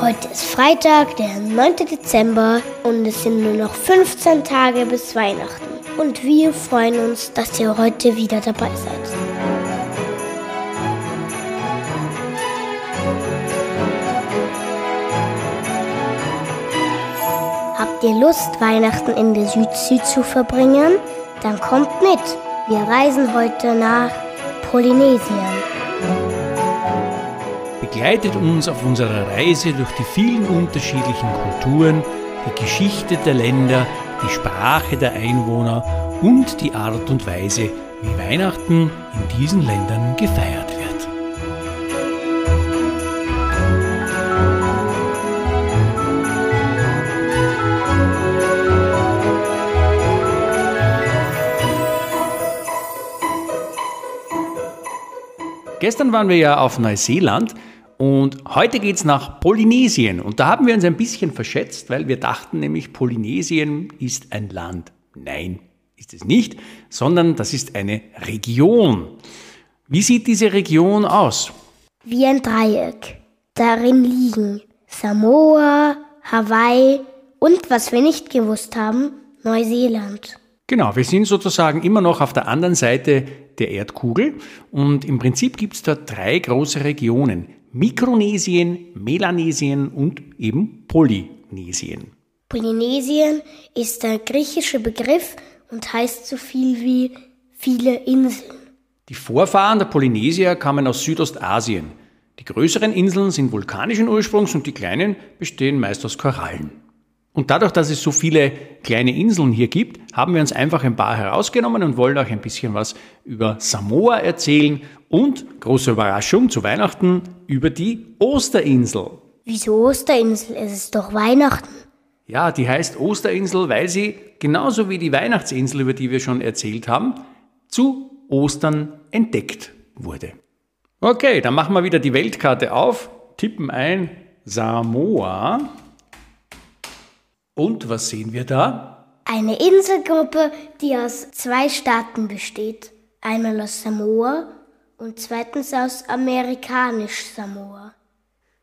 Heute ist Freitag, der 9. Dezember und es sind nur noch 15 Tage bis Weihnachten. Und wir freuen uns, dass ihr heute wieder dabei seid. Habt ihr Lust, Weihnachten in der Südsee zu verbringen? Dann kommt mit. Wir reisen heute nach Polynesien. Begleitet uns auf unserer Reise durch die vielen unterschiedlichen Kulturen, die Geschichte der Länder, die Sprache der Einwohner und die Art und Weise, wie Weihnachten in diesen Ländern gefeiert wird. Gestern waren wir ja auf Neuseeland und heute geht es nach Polynesien. Und da haben wir uns ein bisschen verschätzt, weil wir dachten nämlich, Polynesien ist ein Land. Nein, ist es nicht, sondern das ist eine Region. Wie sieht diese Region aus? Wie ein Dreieck. Darin liegen Samoa, Hawaii und, was wir nicht gewusst haben, Neuseeland. Genau, wir sind sozusagen immer noch auf der anderen Seite der Erdkugel und im Prinzip gibt es dort drei große Regionen. Mikronesien, Melanesien und eben Polynesien. Polynesien ist der griechische Begriff und heißt so viel wie viele Inseln. Die Vorfahren der Polynesier kamen aus Südostasien. Die größeren Inseln sind vulkanischen Ursprungs und die kleinen bestehen meist aus Korallen. Und dadurch, dass es so viele kleine Inseln hier gibt, haben wir uns einfach ein paar herausgenommen und wollen euch ein bisschen was über Samoa erzählen und, große Überraschung zu Weihnachten, über die Osterinsel. Wieso Osterinsel? Es ist doch Weihnachten. Ja, die heißt Osterinsel, weil sie, genauso wie die Weihnachtsinsel, über die wir schon erzählt haben, zu Ostern entdeckt wurde. Okay, dann machen wir wieder die Weltkarte auf, tippen ein Samoa. Und was sehen wir da? Eine Inselgruppe, die aus zwei Staaten besteht. Einmal aus Samoa und zweitens aus amerikanisch Samoa.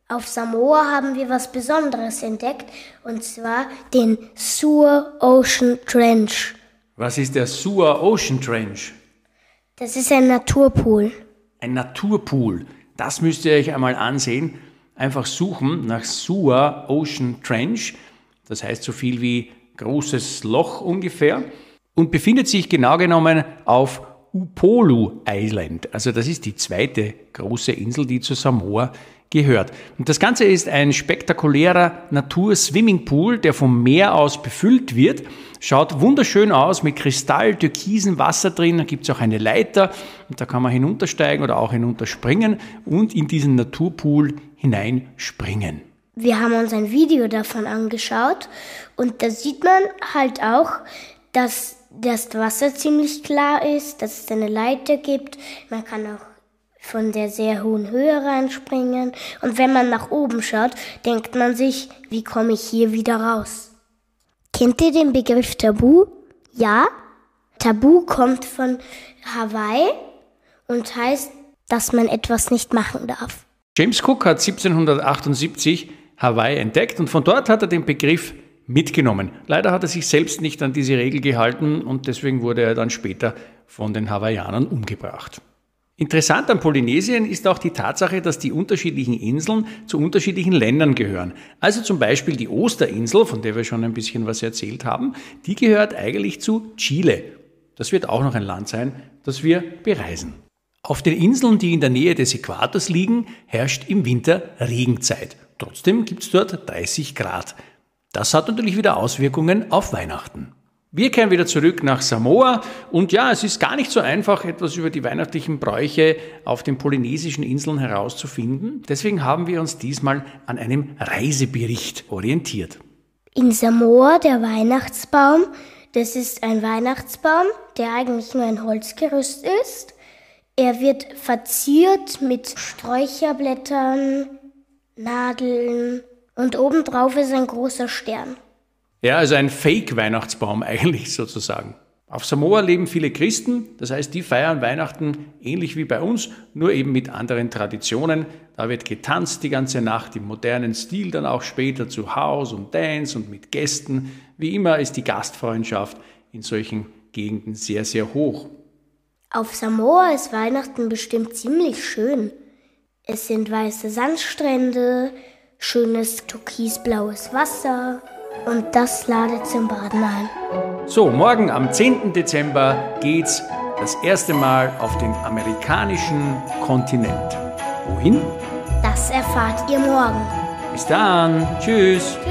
Auf Samoa haben wir was Besonderes entdeckt, und zwar den Sewer Ocean Trench. Was ist der Sewer Ocean Trench? Das ist ein Naturpool. Ein Naturpool. Das müsst ihr euch einmal ansehen. Einfach suchen nach Sewer Ocean Trench. Das heißt so viel wie großes Loch ungefähr. Und befindet sich genau genommen auf Upolu Island. Also das ist die zweite große Insel, die zu Samoa gehört. Und das Ganze ist ein spektakulärer Natur-Swimmingpool, der vom Meer aus befüllt wird. Schaut wunderschön aus mit kristall-türkisen Wasser drin. Da gibt es auch eine Leiter und da kann man hinuntersteigen oder auch hinunterspringen und in diesen Naturpool hineinspringen. Wir haben uns ein Video davon angeschaut und da sieht man halt auch, dass das Wasser ziemlich klar ist, dass es eine Leiter gibt. Man kann auch von der sehr hohen Höhe reinspringen. Und wenn man nach oben schaut, denkt man sich, wie komme ich hier wieder raus? Kennt ihr den Begriff Tabu? Ja? Tabu kommt von Hawaii und heißt, dass man etwas nicht machen darf. James Cook hat 1778 Hawaii entdeckt und von dort hat er den Begriff mitgenommen. Leider hat er sich selbst nicht an diese Regel gehalten und deswegen wurde er dann später von den Hawaiianern umgebracht. Interessant an Polynesien ist auch die Tatsache, dass die unterschiedlichen Inseln zu unterschiedlichen Ländern gehören. Also zum Beispiel die Osterinsel, von der wir schon ein bisschen was erzählt haben, die gehört eigentlich zu Chile. Das wird auch noch ein Land sein, das wir bereisen. Auf den Inseln, die in der Nähe des Äquators liegen, herrscht im Winter Regenzeit. Trotzdem gibt es dort 30 Grad. Das hat natürlich wieder Auswirkungen auf Weihnachten. Wir kehren wieder zurück nach Samoa und ja, es ist gar nicht so einfach, etwas über die weihnachtlichen Bräuche auf den polynesischen Inseln herauszufinden. Deswegen haben wir uns diesmal an einem Reisebericht orientiert. In Samoa der Weihnachtsbaum, das ist ein Weihnachtsbaum, der eigentlich nur ein Holzgerüst ist. Er wird verziert mit Sträucherblättern, Nadeln und obendrauf ist ein großer Stern. Ja, also ein Fake-Weihnachtsbaum eigentlich sozusagen. Auf Samoa leben viele Christen, das heißt, die feiern Weihnachten ähnlich wie bei uns, nur eben mit anderen Traditionen. Da wird getanzt die ganze Nacht im modernen Stil, dann auch später zu Haus und Dance und mit Gästen. Wie immer ist die Gastfreundschaft in solchen Gegenden sehr, sehr hoch. Auf Samoa ist Weihnachten bestimmt ziemlich schön. Es sind weiße Sandstrände, schönes türkisblaues Wasser und das ladet zum Baden ein. So, morgen am 10. Dezember geht's das erste Mal auf den amerikanischen Kontinent. Wohin? Das erfahrt ihr morgen. Bis dann. Tschüss. Tschüss.